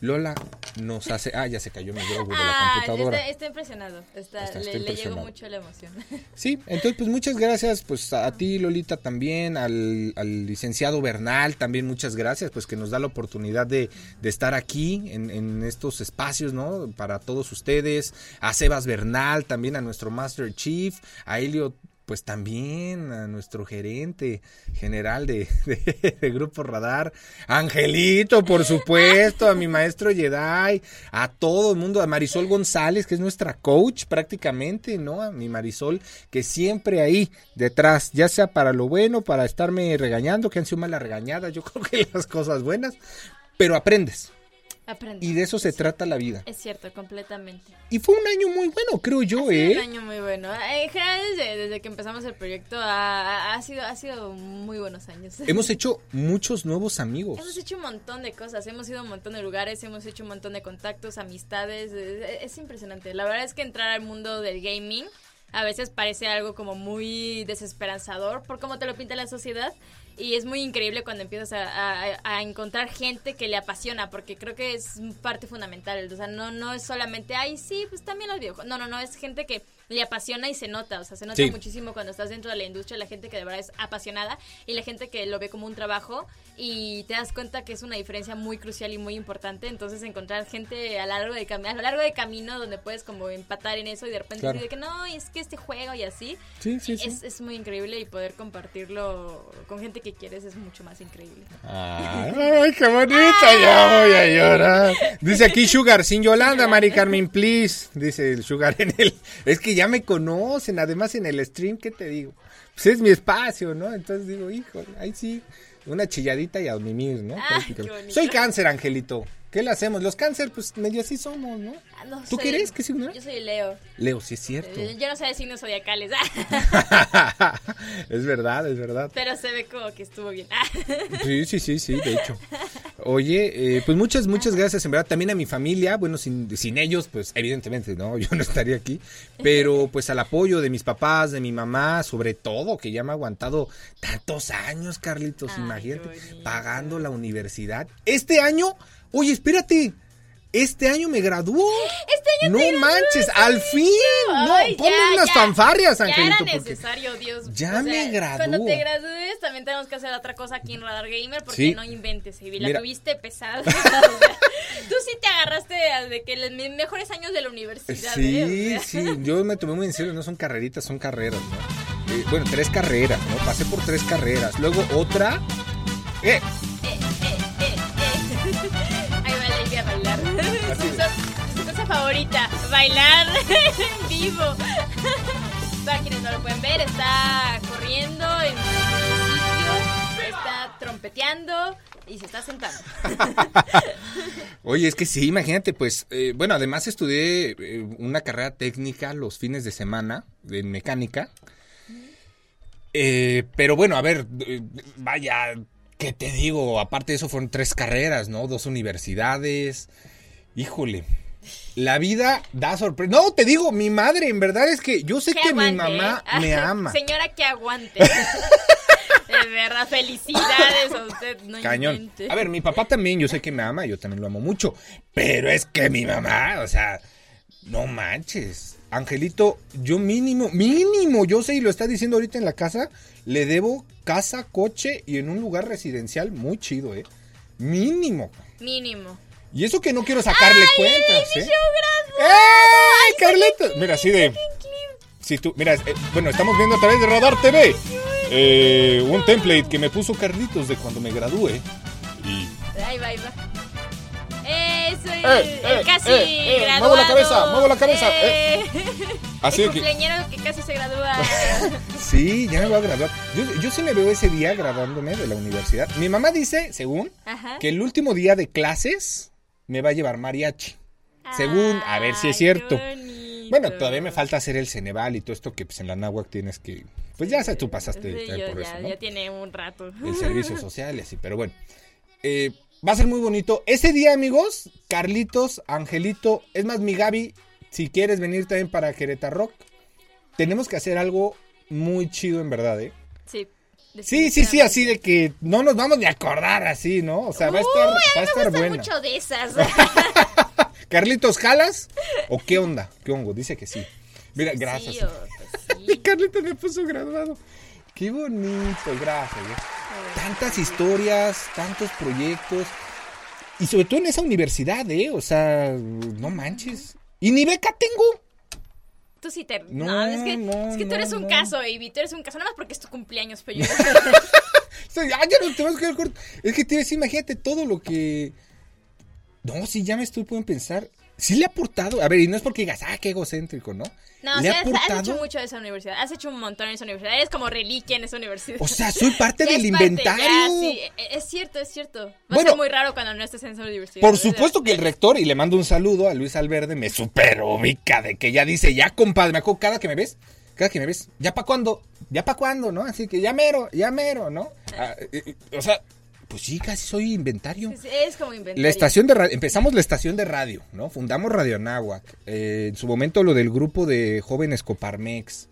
[SPEAKER 1] Lola nos hace. Ah, ya se cayó mi logo de la
[SPEAKER 2] Ah,
[SPEAKER 1] computadora.
[SPEAKER 2] está, está impresionado. Está,
[SPEAKER 1] Está-
[SPEAKER 2] le, le llegó mucho la emoción. [laughs]
[SPEAKER 1] Sí, entonces pues muchas gracias pues a, a ti Lolita también, al, al licenciado Bernal también muchas gracias pues que nos da la oportunidad de, de estar aquí en, en estos espacios, ¿no? Para todos ustedes, a Sebas Bernal también, a nuestro Master Chief, a Elio pues también a nuestro gerente general de, [laughs] de- de Grupo Radar, Angelito, por supuesto, a mi maestro Jedi, a todo el mundo, a Marisol González, que es nuestra coach prácticamente, ¿no? A mi Marisol, que siempre ahí detrás, ya sea para lo bueno, para estarme regañando, que han sido malas regañadas, yo [laughs] creo que las cosas buenas, pero aprendes.
[SPEAKER 2] Aprendí.
[SPEAKER 1] Y de eso se trata la vida.
[SPEAKER 2] Es cierto, completamente.
[SPEAKER 1] Y fue un año muy bueno, creo yo,
[SPEAKER 2] Ha sido
[SPEAKER 1] ¿eh?
[SPEAKER 2] un año muy bueno. En general, desde, desde que empezamos el proyecto, ha, ha sido, ha sido muy buenos años. [laughs]
[SPEAKER 1] Hemos hecho muchos nuevos amigos.
[SPEAKER 2] Hemos hecho un montón de cosas, hemos ido a un montón de lugares, hemos hecho un montón de contactos, amistades, es, es impresionante. La verdad es que entrar al mundo del gaming a veces parece algo como muy desesperanzador por cómo te lo pinta la sociedad y es muy increíble cuando empiezas a, encontrar gente que le apasiona porque creo que es parte fundamental, o sea, no, no es solamente, ay, sí, pues también los videojuegos, no, no, no, es gente que le apasiona y se nota, o sea, se nota
[SPEAKER 1] Sí.
[SPEAKER 2] muchísimo cuando estás dentro de la industria, la gente que de verdad es apasionada y la gente que lo ve como un trabajo y te das cuenta que es una diferencia muy crucial y muy importante, entonces encontrar gente a, largo de a lo largo de camino donde puedes como empatar en eso y de repente
[SPEAKER 1] Claro.
[SPEAKER 2] decir de que no, es que este juego y así,
[SPEAKER 1] Sí, sí.
[SPEAKER 2] Es, es muy increíble y poder compartirlo con gente que quieres es mucho más increíble.
[SPEAKER 1] Ay, qué bonita, ya voy a llorar. Dice aquí Sugar, sin Yolanda, Mari Carmen, please. Dice el Sugar en el. Es que ya me conocen, además en el stream, ¿qué te digo? Pues es mi espacio, ¿no? Entonces digo, hijo, ahí sí, una chilladita y a mimir, ¿no?
[SPEAKER 2] Ay, qué.
[SPEAKER 1] Soy cáncer, Angelito. ¿Qué le hacemos? Los cáncer, pues medio así somos, ¿no?
[SPEAKER 2] Ah, no
[SPEAKER 1] ¿Tú qué eres? ¿Qué signo?
[SPEAKER 2] Yo soy Leo.
[SPEAKER 1] Leo, sí es cierto.
[SPEAKER 2] Eh, Yo no sé de signos zodiacales, [laughs]
[SPEAKER 1] es verdad, es verdad.
[SPEAKER 2] pero se ve como que estuvo bien.
[SPEAKER 1] Sí, sí, sí, sí, de hecho. [laughs] Oye, eh, pues muchas, muchas gracias, en verdad, también a mi familia, bueno, sin, sin ellos, pues evidentemente, ¿no? [laughs] Yo no estaría aquí, pero [laughs] pues al apoyo de mis papás, de mi mamá, sobre todo, que ya me ha aguantado tantos años, Carlitos,
[SPEAKER 2] Ay,
[SPEAKER 1] imagínate,
[SPEAKER 2] bonito.
[SPEAKER 1] pagando la universidad. Este año, oye, espérate. Este año me graduó.
[SPEAKER 2] Este año
[SPEAKER 1] No
[SPEAKER 2] te graduaste,
[SPEAKER 1] manches, al fin.
[SPEAKER 2] Ay,
[SPEAKER 1] no, ponme
[SPEAKER 2] ya,
[SPEAKER 1] unas
[SPEAKER 2] ya.
[SPEAKER 1] fanfarrias,
[SPEAKER 2] Ya
[SPEAKER 1] Angelito.
[SPEAKER 2] era
[SPEAKER 1] porque-
[SPEAKER 2] necesario, Dios.
[SPEAKER 1] Ya me
[SPEAKER 2] Cuando
[SPEAKER 1] graduó.
[SPEAKER 2] te gradúes, también tenemos que hacer otra cosa aquí en Radar Gamer, porque
[SPEAKER 1] Sí.
[SPEAKER 2] no inventes, Ivy. La
[SPEAKER 1] Mira.
[SPEAKER 2] tuviste pesada. [laughs] O sea, Tú sí te agarraste de que los me- mejores años de la universidad.
[SPEAKER 1] Sí,
[SPEAKER 2] ¿eh? O sea,
[SPEAKER 1] sí, yo me tomé muy en serio, no son carreritas, son carreras, ¿no? Eh, bueno, tres carreras, ¿no? Pasé por tres carreras. Luego otra. Eh,
[SPEAKER 2] Su, cosa favorita, bailar [laughs] en vivo. [laughs] Para quienes no lo pueden ver, está corriendo en sitio, está trompeteando y se está sentando. [laughs]
[SPEAKER 1] Oye, es que sí, imagínate, pues, eh, bueno, además estudié eh, una carrera técnica los fines de semana de mecánica. Eh, pero bueno, a ver, eh, vaya, ¿qué te digo? Aparte de eso fueron tres carreras, ¿no? Dos universidades. Híjole. La vida da sorpresa. No, te digo, mi madre, en verdad es que yo sé que, mi mamá
[SPEAKER 2] ¿eh?
[SPEAKER 1] me [laughs] ama.
[SPEAKER 2] Señora, que aguante. [laughs] De verdad, felicidades a usted. No
[SPEAKER 1] Cañón.
[SPEAKER 2] invente.
[SPEAKER 1] A ver, mi papá también, yo sé que me ama, yo también lo amo mucho. Pero es que mi mamá, o sea, no manches. Angelito, yo mínimo, mínimo, yo sé y lo está diciendo ahorita en la casa, le debo casa, coche y en un lugar residencial muy chido, ¿eh? Mínimo.
[SPEAKER 2] Mínimo.
[SPEAKER 1] Y eso que no quiero sacarle cuentas, ¿eh?
[SPEAKER 2] Show
[SPEAKER 1] ¡Ey, Carlito! Mira, así de... Si tú, mira, eh, bueno, estamos viendo a través de Radar TV eh, un template que me puso Carlitos de cuando me gradué. Y
[SPEAKER 2] Ahí va, ahí va.
[SPEAKER 1] Eh,
[SPEAKER 2] el
[SPEAKER 1] eh,
[SPEAKER 2] casi
[SPEAKER 1] eh,
[SPEAKER 2] graduado.
[SPEAKER 1] muevo la cabeza, muevo la cabeza,
[SPEAKER 2] Eh.
[SPEAKER 1] Así
[SPEAKER 2] el
[SPEAKER 1] que-
[SPEAKER 2] cumpleañero que casi se gradúa. [laughs]
[SPEAKER 1] Sí, ya me voy a graduar. Yo, yo sí me veo ese día graduándome de la universidad. Mi mamá dice, según,
[SPEAKER 2] Ajá.
[SPEAKER 1] que el último día de clases me va a llevar mariachi. Según, a ver si es cierto. Bueno, todavía me falta hacer el Ceneval y todo esto que pues en la náhuac tienes que... Pues ya tú pasaste
[SPEAKER 2] Sí, yo
[SPEAKER 1] por
[SPEAKER 2] ya,
[SPEAKER 1] eso, ¿no?
[SPEAKER 2] ya tiene un rato.
[SPEAKER 1] El servicio [laughs] social y así, pero bueno. Eh, va a ser muy bonito. Ese día, amigos, Carlitos, Angelito, es más, mi Gaby, si quieres venir también para Querétaro Rock, tenemos que hacer algo muy chido en verdad, ¿eh?
[SPEAKER 2] Sí.
[SPEAKER 1] Sí, sí, sí, así de que no nos vamos ni a acordar así, ¿no? O sea, va a estar,
[SPEAKER 2] Uy,
[SPEAKER 1] va a
[SPEAKER 2] me
[SPEAKER 1] estar
[SPEAKER 2] gusta
[SPEAKER 1] buena.
[SPEAKER 2] mucho de esas. [laughs]
[SPEAKER 1] Carlitos, ¿jalas? ¿O qué onda? ¿Qué hongo? Dice que sí. Mira, gracias.
[SPEAKER 2] O- pues sí. [laughs]
[SPEAKER 1] Carlitos me puso graduado. Qué bonito, gracias. ¿eh? Tantas historias, tantos proyectos. Y sobre todo en esa universidad, ¿eh? O sea, no manches. Y ni beca tengo.
[SPEAKER 2] Tú sí te...
[SPEAKER 1] No,
[SPEAKER 2] No, es que,
[SPEAKER 1] no,
[SPEAKER 2] es que tú eres un caso, Ivy. Tú eres un caso. Nada más porque es tu cumpleaños, pero yo...
[SPEAKER 1] Sea, ya, no te vas a quedar corto. Es que tienes, imagínate todo lo que. No, sí, ya me estoy pudiendo pensar. Sí le ha aportado. A ver, y no es porque digas, ah, qué egocéntrico, ¿no?
[SPEAKER 2] No,
[SPEAKER 1] le
[SPEAKER 2] o sea,
[SPEAKER 1] ha
[SPEAKER 2] has- hecho mucho de esa universidad. Has hecho un montón en esa universidad. Eres como reliquia en esa universidad.
[SPEAKER 1] O sea, soy parte [laughs] del
[SPEAKER 2] parte,
[SPEAKER 1] inventario.
[SPEAKER 2] ya, sí, e- es cierto, es cierto. Va
[SPEAKER 1] Bueno,
[SPEAKER 2] a ser muy raro cuando no estés en esa universidad.
[SPEAKER 1] Por supuesto que el rector, y le mando un saludo a Luis Alverde, me super ubica de que ya dice, ya compadre, me acuerdo cada que me ves, cada que me ves, ya pa' cuándo, ya pa' cuándo, ¿no? Así que ya mero, ya mero, ¿no? Ah, o sea, pues sí, casi soy inventario.
[SPEAKER 2] Es, es como inventario.
[SPEAKER 1] La estación de radio, empezamos la estación de radio, ¿no? Fundamos Radio Anáhuac. Eh, en su momento lo del grupo de jóvenes Coparmex.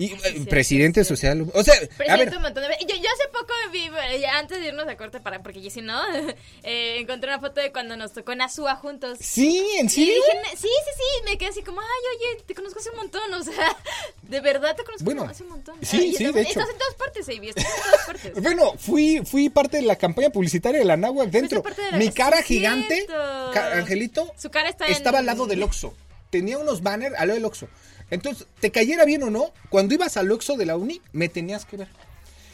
[SPEAKER 1] Y, eh, presidente social. O sea, a
[SPEAKER 2] Presidente
[SPEAKER 1] ver.
[SPEAKER 2] un montón de veces. Yo, yo hace poco vi, eh, antes de irnos a corte, para, porque si no, [laughs] eh, encontré una foto de cuando nos tocó en Azúa juntos.
[SPEAKER 1] Sí, en
[SPEAKER 2] "Ne- sí, sí, sí, me quedé así como, ay, oye, te conozco hace un montón, [laughs] o sea, de verdad te conozco
[SPEAKER 1] Bueno,
[SPEAKER 2] hace un montón.
[SPEAKER 1] sí,
[SPEAKER 2] y
[SPEAKER 1] sí,
[SPEAKER 2] estás,
[SPEAKER 1] de hecho.
[SPEAKER 2] Estás en todas partes, Avi, estás en todas partes. [laughs]
[SPEAKER 1] Bueno, fui, fui parte de la campaña publicitaria de la Náhuac dentro.
[SPEAKER 2] parte de la-
[SPEAKER 1] Mi cara
[SPEAKER 2] Sí,
[SPEAKER 1] gigante, ca- Angelito,
[SPEAKER 2] Su cara está en-
[SPEAKER 1] estaba al lado del Oxxo. Tenía unos banners al lado del Oxxo. Entonces, te cayera bien o no, cuando ibas al Oxxo de la uni, me tenías que ver.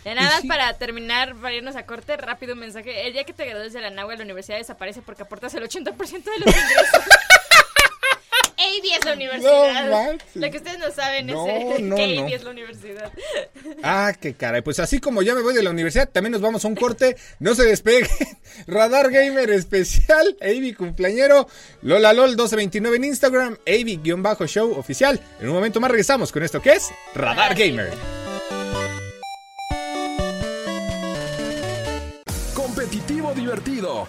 [SPEAKER 2] Ya nada
[SPEAKER 1] Y
[SPEAKER 2] más
[SPEAKER 1] sí.
[SPEAKER 2] para terminar, para irnos a corte, rápido un mensaje. El día que te gradúes de la NAUA, la universidad desaparece porque aportas el 80% de los ingresos. [laughs] AV es la universidad.
[SPEAKER 1] No.
[SPEAKER 2] Lo que ustedes no saben
[SPEAKER 1] No,
[SPEAKER 2] es
[SPEAKER 1] no,
[SPEAKER 2] que es la universidad.
[SPEAKER 1] Ah, qué caray. Pues así como ya me voy de la universidad, también nos vamos a un corte. No se despegue. [laughs] Radar Gamer especial. Avi cumpleañero. Lola LOL 1229 en Instagram. Avi-show oficial. En un momento más regresamos con esto que es Radar Gamer.
[SPEAKER 3] Competitivo divertido.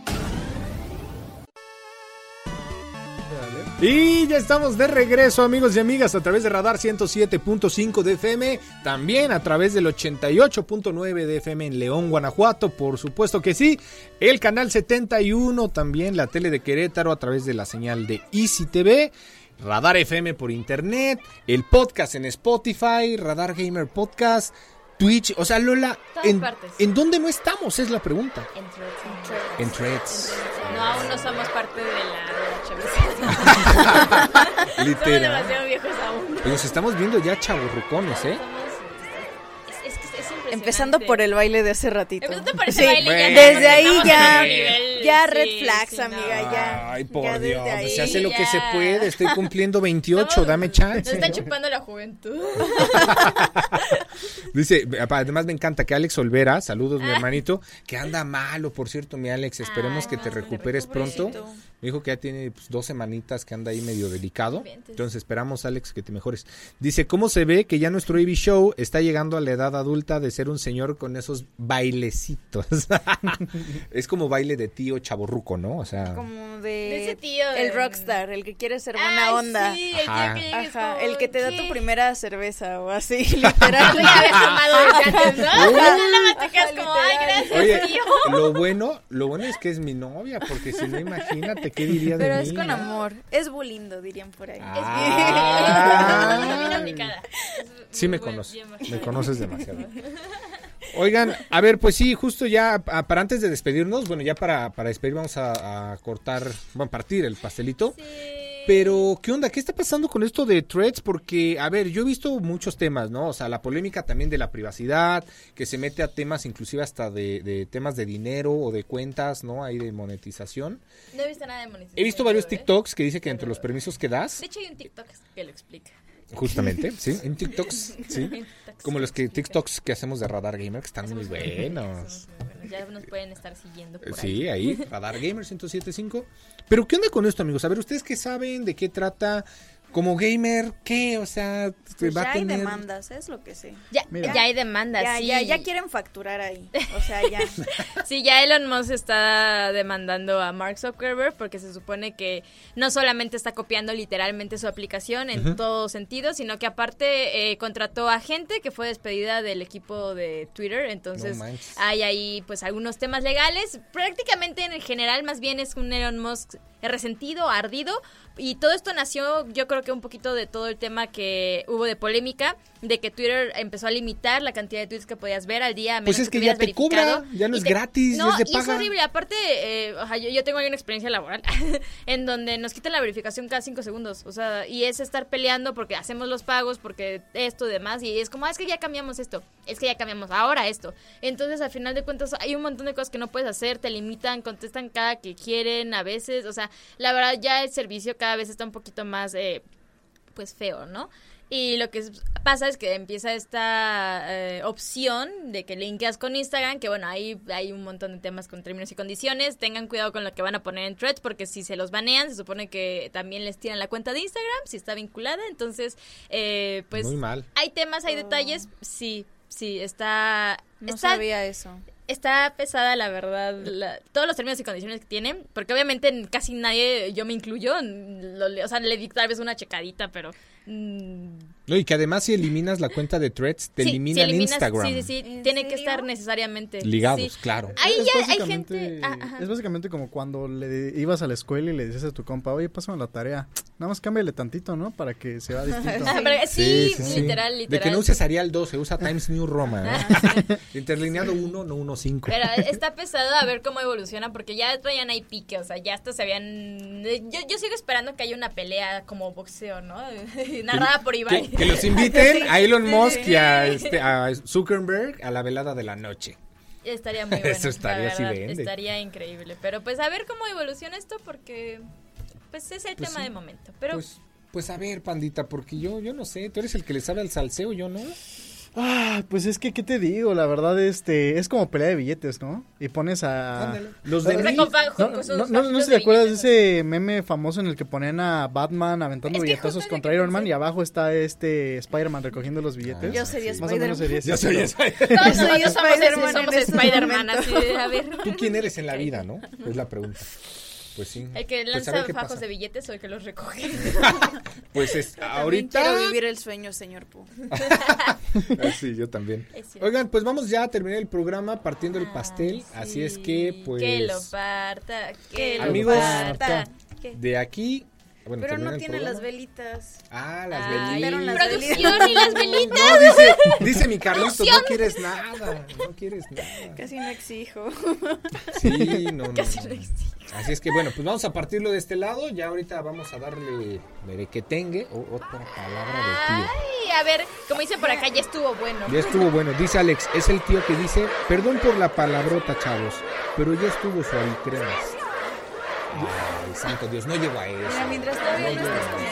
[SPEAKER 1] Y ya estamos de regreso, amigos y amigas, a través de Radar 107.5 de FM, también a través del 88.9 de FM en León, Guanajuato, por supuesto que sí. El canal 71, también la tele de Querétaro a través de la señal de Easy TV. Radar FM por internet, el podcast en Spotify, Radar Gamer Podcast, Twitch, o sea, Lola,
[SPEAKER 2] Todas
[SPEAKER 1] ¿en,
[SPEAKER 2] partes.
[SPEAKER 1] ¿en dónde no estamos? Es la pregunta.
[SPEAKER 2] En threads,
[SPEAKER 1] En Threads.
[SPEAKER 2] No, aún no somos parte de la, la [laughs] chaviza. somos
[SPEAKER 1] Literal.
[SPEAKER 2] demasiado viejos aún.
[SPEAKER 1] Nos estamos viendo ya chaburrucones, ¿eh?
[SPEAKER 2] Somos- es, es, que es impresionante.
[SPEAKER 5] Empezando por el baile de hace ratito.
[SPEAKER 2] Empezando por ese
[SPEAKER 5] Sí.
[SPEAKER 2] baile, ya
[SPEAKER 1] Bueno.
[SPEAKER 5] Desde ahí
[SPEAKER 2] en
[SPEAKER 5] ya,
[SPEAKER 2] sí,
[SPEAKER 5] red flags,
[SPEAKER 2] sí, no.
[SPEAKER 5] amiga, ya.
[SPEAKER 1] Ay, por
[SPEAKER 5] Ya
[SPEAKER 1] Dios,
[SPEAKER 5] ahí,
[SPEAKER 1] se hace lo que se puede. Estoy cumpliendo [laughs] 28,
[SPEAKER 2] Estamos-
[SPEAKER 1] dame
[SPEAKER 2] Nos
[SPEAKER 1] chance.
[SPEAKER 2] están
[SPEAKER 1] ¿no?
[SPEAKER 2] chupando la juventud. [laughs]
[SPEAKER 1] Dice, además me encanta que Alex Olvera, saludos mi
[SPEAKER 2] Ah.
[SPEAKER 1] hermanito, que anda malo, por cierto, mi Alex, esperemos
[SPEAKER 2] Ay,
[SPEAKER 1] que te
[SPEAKER 2] no,
[SPEAKER 1] recuperes
[SPEAKER 2] recupere.
[SPEAKER 1] pronto. Me dijo que ya tiene pues, dos semanitas que anda ahí medio delicado.
[SPEAKER 2] Entonces.
[SPEAKER 1] Esperamos, Alex, que te mejores. Dice, ¿cómo se ve que ya nuestro AV Show está llegando a la edad adulta de ser un señor con esos bailecitos? [laughs] es como baile de tío chaborruco, ¿no? O sea...
[SPEAKER 5] Como de,
[SPEAKER 2] De ese tío de-
[SPEAKER 5] el rockstar, el que quiere ser buena
[SPEAKER 2] Ay,
[SPEAKER 5] onda.
[SPEAKER 2] Sí, el
[SPEAKER 1] Ajá.
[SPEAKER 2] tío que es
[SPEAKER 5] Ajá,
[SPEAKER 2] como,
[SPEAKER 5] el que te da
[SPEAKER 2] ¿qué?
[SPEAKER 5] tu primera cerveza o así, [laughs] literal.
[SPEAKER 2] habías tomado como, ay, gracias,
[SPEAKER 1] Oye,
[SPEAKER 2] tío.
[SPEAKER 1] lo bueno, lo bueno es que es mi novia, porque si no, imagínate qué diría de
[SPEAKER 5] Pero
[SPEAKER 1] mí.
[SPEAKER 5] es con
[SPEAKER 1] ¿no?
[SPEAKER 5] amor, es bulindo, dirían por ahí.
[SPEAKER 1] Ah.
[SPEAKER 2] Bien aplicada.
[SPEAKER 1] Sí me conoces, me conoces demasiado. [laughs] Oigan, a ver, pues sí, justo ya, a- para antes de despedirnos, bueno, ya para, para despedir vamos a, a cortar, bueno, partir el pastelito.
[SPEAKER 2] Sí.
[SPEAKER 1] Pero, ¿qué onda? ¿Qué está pasando con esto de threads? Porque, a ver, yo he visto muchos temas, ¿no? O sea, la polémica también de la privacidad, que se mete a temas inclusive hasta de, de temas de dinero o de cuentas, ¿no? Ahí de monetización.
[SPEAKER 2] No he visto nada de monetización.
[SPEAKER 1] He visto varios
[SPEAKER 2] ¿eh?
[SPEAKER 1] TikToks que dice que entre los permisos que das,
[SPEAKER 2] De hecho, hay un TikTok que lo explica.
[SPEAKER 1] justamente, [laughs] ¿sí? En TikToks, ¿sí? [laughs] Como
[SPEAKER 2] lo
[SPEAKER 1] los que. TikToks que hacemos de Radar Gamer, que están muy buenos.
[SPEAKER 2] Somos muy buenos. Ya nos pueden estar siguiendo por ahí.
[SPEAKER 1] Sí, ahí, Radar Gamer 1075. Pero, ¿qué onda con esto, amigos? A ver, ¿ustedes qué saben? ¿De qué trata? Como gamer, ¿qué? O sea,
[SPEAKER 5] Pues
[SPEAKER 1] va
[SPEAKER 5] ya
[SPEAKER 1] a
[SPEAKER 5] hay
[SPEAKER 1] tener...
[SPEAKER 5] demandas, es lo que sé.
[SPEAKER 2] Ya,
[SPEAKER 1] Mira.
[SPEAKER 2] ya hay demandas,
[SPEAKER 5] Ya,
[SPEAKER 2] sí.
[SPEAKER 5] ya, ya quieren facturar ahí. [laughs] O sea, ya. [laughs]
[SPEAKER 2] Sí, ya Elon Musk está demandando a Mark Zuckerberg porque se supone que no solamente está copiando literalmente su aplicación en todo sentido, sino que aparte eh, contrató a gente que fue despedida del equipo de Twitter. Entonces
[SPEAKER 1] No
[SPEAKER 2] hay ahí pues algunos temas legales. Prácticamente en el general más bien es un Elon Musk resentido, ardido. Y todo esto nació, yo creo que un poquito de todo el tema que hubo de polémica, de que Twitter empezó a limitar la cantidad de tweets que podías ver al día. a
[SPEAKER 1] Pues
[SPEAKER 2] menos
[SPEAKER 1] es que ya te cobra, ya no es
[SPEAKER 2] te-
[SPEAKER 1] gratis, ya
[SPEAKER 2] no,
[SPEAKER 1] es de
[SPEAKER 2] y es
[SPEAKER 1] paga.
[SPEAKER 2] horrible. Aparte, eh, o sea, yo, yo tengo ahí una experiencia laboral [laughs] en donde nos quitan la verificación cada cinco segundos. O sea, y es estar peleando porque hacemos los pagos, porque esto y demás. Y es como, ah, es que ya cambiamos esto. Es que ya cambiamos ahora esto. Entonces, al final de cuentas, hay un montón de cosas que no puedes hacer. Te limitan, contestan cada que quieren a veces. O sea, la verdad, ya el servicio cada vez está un poquito más, eh, pues, feo, ¿no? Y lo que pasa es que empieza esta eh, opción de que linkeas con Instagram, que bueno, ahí hay un montón de temas con términos y condiciones. Tengan cuidado con lo que van a poner en threads, porque si se los banean, se supone que también les tiran la cuenta de Instagram, si está vinculada. Entonces, eh, pues
[SPEAKER 1] Muy mal.
[SPEAKER 2] hay temas, hay detalles. Sí, sí, está...
[SPEAKER 5] No
[SPEAKER 2] está,
[SPEAKER 5] sabía eso.
[SPEAKER 2] Está pesada, la verdad, la- todos los términos y condiciones que tienen, porque obviamente casi nadie, yo me incluyo, lo o sea, le di tal vez una checadita, pero... mm,
[SPEAKER 1] No, y que además si eliminas la cuenta de Threads, te
[SPEAKER 2] sí,
[SPEAKER 1] eliminan
[SPEAKER 2] si eliminas-
[SPEAKER 1] Instagram.
[SPEAKER 2] Sí, sí, sí,
[SPEAKER 5] ¿En
[SPEAKER 2] tiene que estar necesariamente.
[SPEAKER 1] Ligados,
[SPEAKER 2] sí.
[SPEAKER 1] claro.
[SPEAKER 2] Ahí ya hay gente... ah, ajá.
[SPEAKER 6] Es básicamente como cuando le ibas a la escuela y le dices a tu compa, oye, pásame la tarea. Nada más cámbiale tantito, ¿no? Para que se vea distinto. [laughs]
[SPEAKER 2] Ah, sí, literal,
[SPEAKER 1] De
[SPEAKER 2] literal.
[SPEAKER 1] que no uses Arial 2, se usa Times New Roma. ¿eh? [laughs] [laughs] Interlineado 1, no 1, 5.
[SPEAKER 2] Pero está pesado a ver cómo evoluciona porque ya traían ahí pique, o sea, ya hasta se habían... Yo, yo sigo esperando que haya una pelea como boxeo, ¿no? Narrada por Ibai.
[SPEAKER 1] Que, los inviten [laughs] a Elon Musk y a, este, a Zuckerberg a la velada de la noche.
[SPEAKER 2] Estaría muy [laughs] bueno.
[SPEAKER 1] Eso estaría
[SPEAKER 2] la verdad. Estaría increíble. Pero pues a ver cómo evoluciona esto porque pues es el
[SPEAKER 1] Pues
[SPEAKER 2] tema
[SPEAKER 1] sí.
[SPEAKER 2] de momento. Pero
[SPEAKER 1] Pues, pues a ver, pandita, porque yo, yo no sé, tú eres el que le sabe al salseo, yo no.
[SPEAKER 6] Ah, pues es que, ¿qué te digo? La verdad, este, es como pelea de billetes, ¿no? Y pones a...
[SPEAKER 1] Ándale. Los de mí.
[SPEAKER 2] con-
[SPEAKER 6] No, no, no, no sé si te acuerdas de ese meme famoso en el que ponían a Batman aventando
[SPEAKER 2] Es que
[SPEAKER 6] billetazos contra Iron Man y abajo está este Spider-Man recogiendo los billetes.
[SPEAKER 5] Yo sería
[SPEAKER 6] Más o menos
[SPEAKER 5] Spider-Man.
[SPEAKER 6] sería
[SPEAKER 1] Yo soy ese.
[SPEAKER 2] todos
[SPEAKER 5] Yo soy
[SPEAKER 2] nosotros somos,
[SPEAKER 5] Spider-Man
[SPEAKER 2] somos Spider-Man,
[SPEAKER 5] momentos.
[SPEAKER 2] así de, a ver.
[SPEAKER 1] ¿Tú quién eres en la vida, no? Es la pregunta. Pues sí.
[SPEAKER 2] El que
[SPEAKER 1] Pues
[SPEAKER 2] lanza
[SPEAKER 1] qué
[SPEAKER 2] fajos
[SPEAKER 1] pasa.
[SPEAKER 2] de billetes o el que los recoge. [laughs]
[SPEAKER 1] Pues es, ahorita.
[SPEAKER 5] quiero vivir el sueño, señor Pu. [laughs]
[SPEAKER 1] Ah, sí, yo también. Oigan, pues vamos ya a terminar el programa partiendo el pastel. Así es que, pues.
[SPEAKER 2] Que lo parta, que lo
[SPEAKER 1] Amigos,
[SPEAKER 2] parta.
[SPEAKER 5] ¿Qué?
[SPEAKER 1] De aquí. Bueno,
[SPEAKER 5] Pero no tiene
[SPEAKER 1] programa.
[SPEAKER 5] las velitas.
[SPEAKER 1] Ah, las
[SPEAKER 2] Ay,
[SPEAKER 5] Pero
[SPEAKER 1] velitas.
[SPEAKER 5] las
[SPEAKER 2] producción y las velitas.
[SPEAKER 1] No, dice, dice mi Carlitos, no quieres nada, no quieres nada.
[SPEAKER 5] Casi no exijo.
[SPEAKER 1] Sí, no, no. [laughs]
[SPEAKER 2] Casi
[SPEAKER 1] no.
[SPEAKER 2] no existe.
[SPEAKER 1] Así es que bueno, pues vamos a partirlo de este lado. Ya ahorita vamos a darle merequetengue o otra palabra de tío.
[SPEAKER 2] Ay, a ver, como dice por acá, ya estuvo bueno.
[SPEAKER 1] Ya estuvo bueno, dice Alex, es el tío que dice, perdón por la palabrota, chavos, pero ya estuvo su alicremas. Ay, santo Dios, no llegó a eso.
[SPEAKER 5] Mira, mientras todavía no estás como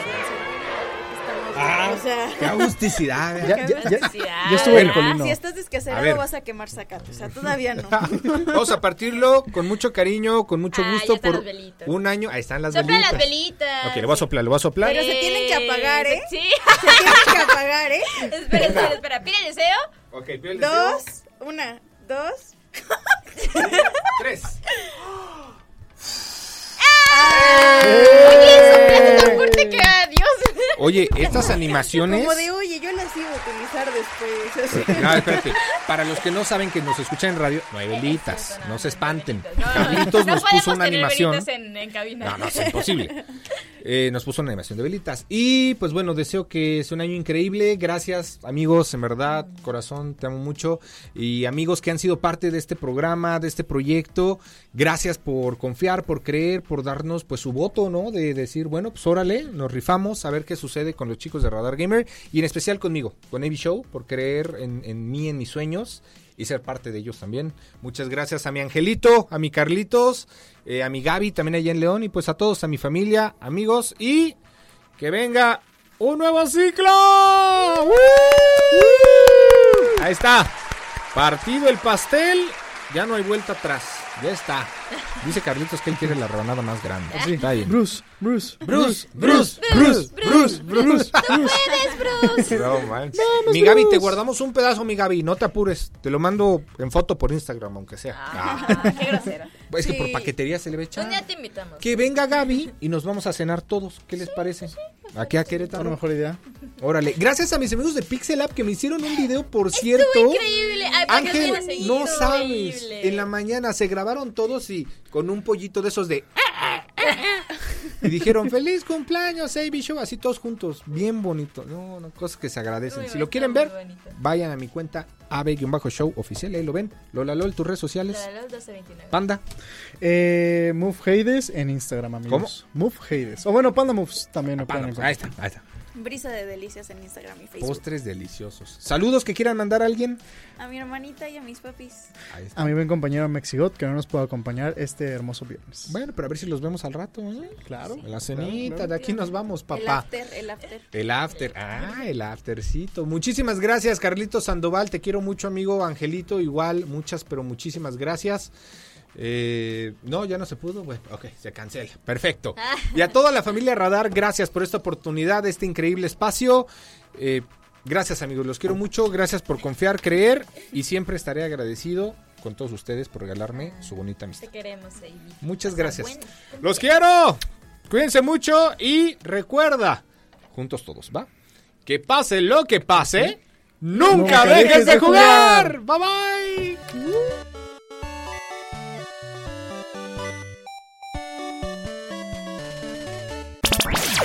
[SPEAKER 1] Ah,
[SPEAKER 5] O sea,
[SPEAKER 1] qué agusticidad.
[SPEAKER 6] Ya, ya, ya, ya estuvo el
[SPEAKER 5] ah,
[SPEAKER 6] colino.
[SPEAKER 5] si estás descacerado vas a quemar zacate. O sea, todavía no. [laughs]
[SPEAKER 1] Vamos a partirlo con mucho cariño, con mucho
[SPEAKER 2] Ah,
[SPEAKER 1] gusto por
[SPEAKER 2] las velitas.
[SPEAKER 1] un año. Ahí están las
[SPEAKER 2] Sopla
[SPEAKER 1] velitas.
[SPEAKER 2] las velitas.
[SPEAKER 1] Ok, le voy a soplar, le voy a soplar.
[SPEAKER 5] Pero se tienen que apagar, ¿eh?
[SPEAKER 2] Sí.
[SPEAKER 5] Se tienen que [laughs] apagar, ¿eh?
[SPEAKER 2] espera, espera, espera. Pide el deseo.
[SPEAKER 1] Ok, pídele
[SPEAKER 5] Dos, una, dos.
[SPEAKER 1] tres. [laughs]
[SPEAKER 2] Oye, soplaste tan fuerte que
[SPEAKER 1] Oye, [laughs] estas animaciones.
[SPEAKER 5] Como de, oye, yo las iba a utilizar después. así.
[SPEAKER 1] No, espérate. Para los que no saben que nos escuchan en radio, no hay velitas.
[SPEAKER 2] Exacto,
[SPEAKER 1] No se espanten. Carlitos
[SPEAKER 2] no
[SPEAKER 1] nos
[SPEAKER 2] podemos
[SPEAKER 1] puso una
[SPEAKER 2] tener
[SPEAKER 1] animación.
[SPEAKER 2] velitas En, en cabina.
[SPEAKER 1] No, no, es imposible. Eh, nos puso una animación de velitas. Y pues bueno, deseo que sea un año increíble. Gracias, amigos, en verdad, corazón, te amo mucho. Y amigos que han sido parte de este programa, de este proyecto, gracias por confiar, por creer, por darnos pues su voto, ¿no? De decir, bueno, pues órale, nos rifamos a ver qué sucede con los chicos de Radar Gamer y en especial conmigo, con Avi Show, por creer en, en mí, en mis sueños y ser parte de ellos también. Muchas gracias a mi Angelito, a mi Carlitos, eh, a mi Gaby también allá en León y pues a todos, a mi familia, amigos y que venga un nuevo ciclo. ¡Woo! Ahí está, partido el pastel, ya no hay vuelta atrás, ya está. Dice Carlitos que él quiere la rebanada más grande.
[SPEAKER 6] Sí.
[SPEAKER 1] Está bien.
[SPEAKER 6] Bruce, Bruce,
[SPEAKER 1] Bruce, Bruce, Bruce, Bruce, Bruce.
[SPEAKER 2] Puedes, Bruce.
[SPEAKER 1] No manches. Mi Gaby, te guardamos un pedazo, mi Gaby. No te apures. Te lo mando en foto por Instagram, aunque sea.
[SPEAKER 2] Ah, qué grosero.
[SPEAKER 1] Es que por
[SPEAKER 5] Sí.
[SPEAKER 1] paquetería se le ve
[SPEAKER 2] Un
[SPEAKER 1] echar.
[SPEAKER 2] día te invitamos.
[SPEAKER 1] Que venga Gaby y nos vamos a cenar todos. ¿Qué les parece? Aquí a
[SPEAKER 6] Una
[SPEAKER 1] Querétaro.
[SPEAKER 6] mejor idea.
[SPEAKER 1] Órale. Gracias a mis amigos de Pixel App que me hicieron un video, por cierto.
[SPEAKER 2] Increíble. Ay,
[SPEAKER 1] Ángel,
[SPEAKER 2] seguido.
[SPEAKER 1] no sabes.
[SPEAKER 2] Increíble.
[SPEAKER 1] En la mañana se grabaron todos y con un pollito de esos de. Y dijeron, feliz cumpleaños, AB Show, así todos juntos, bien bonito. No, no, cosas que se agradecen.
[SPEAKER 2] Muy
[SPEAKER 1] si lo quieren ver,
[SPEAKER 2] bonito.
[SPEAKER 1] vayan a mi cuenta AB-show oficial, ahí lo ven. Lola Lol, tus redes sociales.
[SPEAKER 2] La de los 1229.
[SPEAKER 1] Panda.
[SPEAKER 6] Eh, Move Hades en Instagram, amigos. Move Hades. O bueno, Panda Moves también pueden
[SPEAKER 1] Panda, ahí está, ahí está.
[SPEAKER 5] Brisa de delicias en Instagram y Facebook.
[SPEAKER 1] Postres deliciosos. Saludos que quieran mandar a alguien.
[SPEAKER 5] A mi hermanita y a mis papis.
[SPEAKER 1] Ahí está.
[SPEAKER 6] A mi buen compañero Mexigot, que no nos puede acompañar este hermoso viernes.
[SPEAKER 1] Bueno, pero a ver si los vemos al rato, ¿eh?
[SPEAKER 6] claro.
[SPEAKER 1] En la cenita,
[SPEAKER 6] claro.
[SPEAKER 1] de aquí nos vamos,
[SPEAKER 5] El
[SPEAKER 1] papá.
[SPEAKER 5] after, el after.
[SPEAKER 1] El after, ah, el aftercito. Muchísimas gracias, Carlito Sandoval. Te quiero mucho, amigo Angelito. Igual, muchas, pero muchísimas gracias. Eh, no, ya no se pudo. Bueno, ok, se cancela. Perfecto. Y a toda la familia Radar, gracias por esta oportunidad, este increíble espacio. Eh, gracias, amigos. Los quiero mucho. Gracias por confiar, creer. Y siempre estaré agradecido con todos ustedes por regalarme su bonita
[SPEAKER 2] Te
[SPEAKER 1] amistad.
[SPEAKER 2] queremos, Amy.
[SPEAKER 1] Muchas gracias.
[SPEAKER 2] bueno.
[SPEAKER 1] Los quiero. Cuídense mucho y recuerda, juntos todos, ¿va? Que pase lo que pase, nunca,
[SPEAKER 6] Nunca
[SPEAKER 1] dejes de jugar. Bye bye.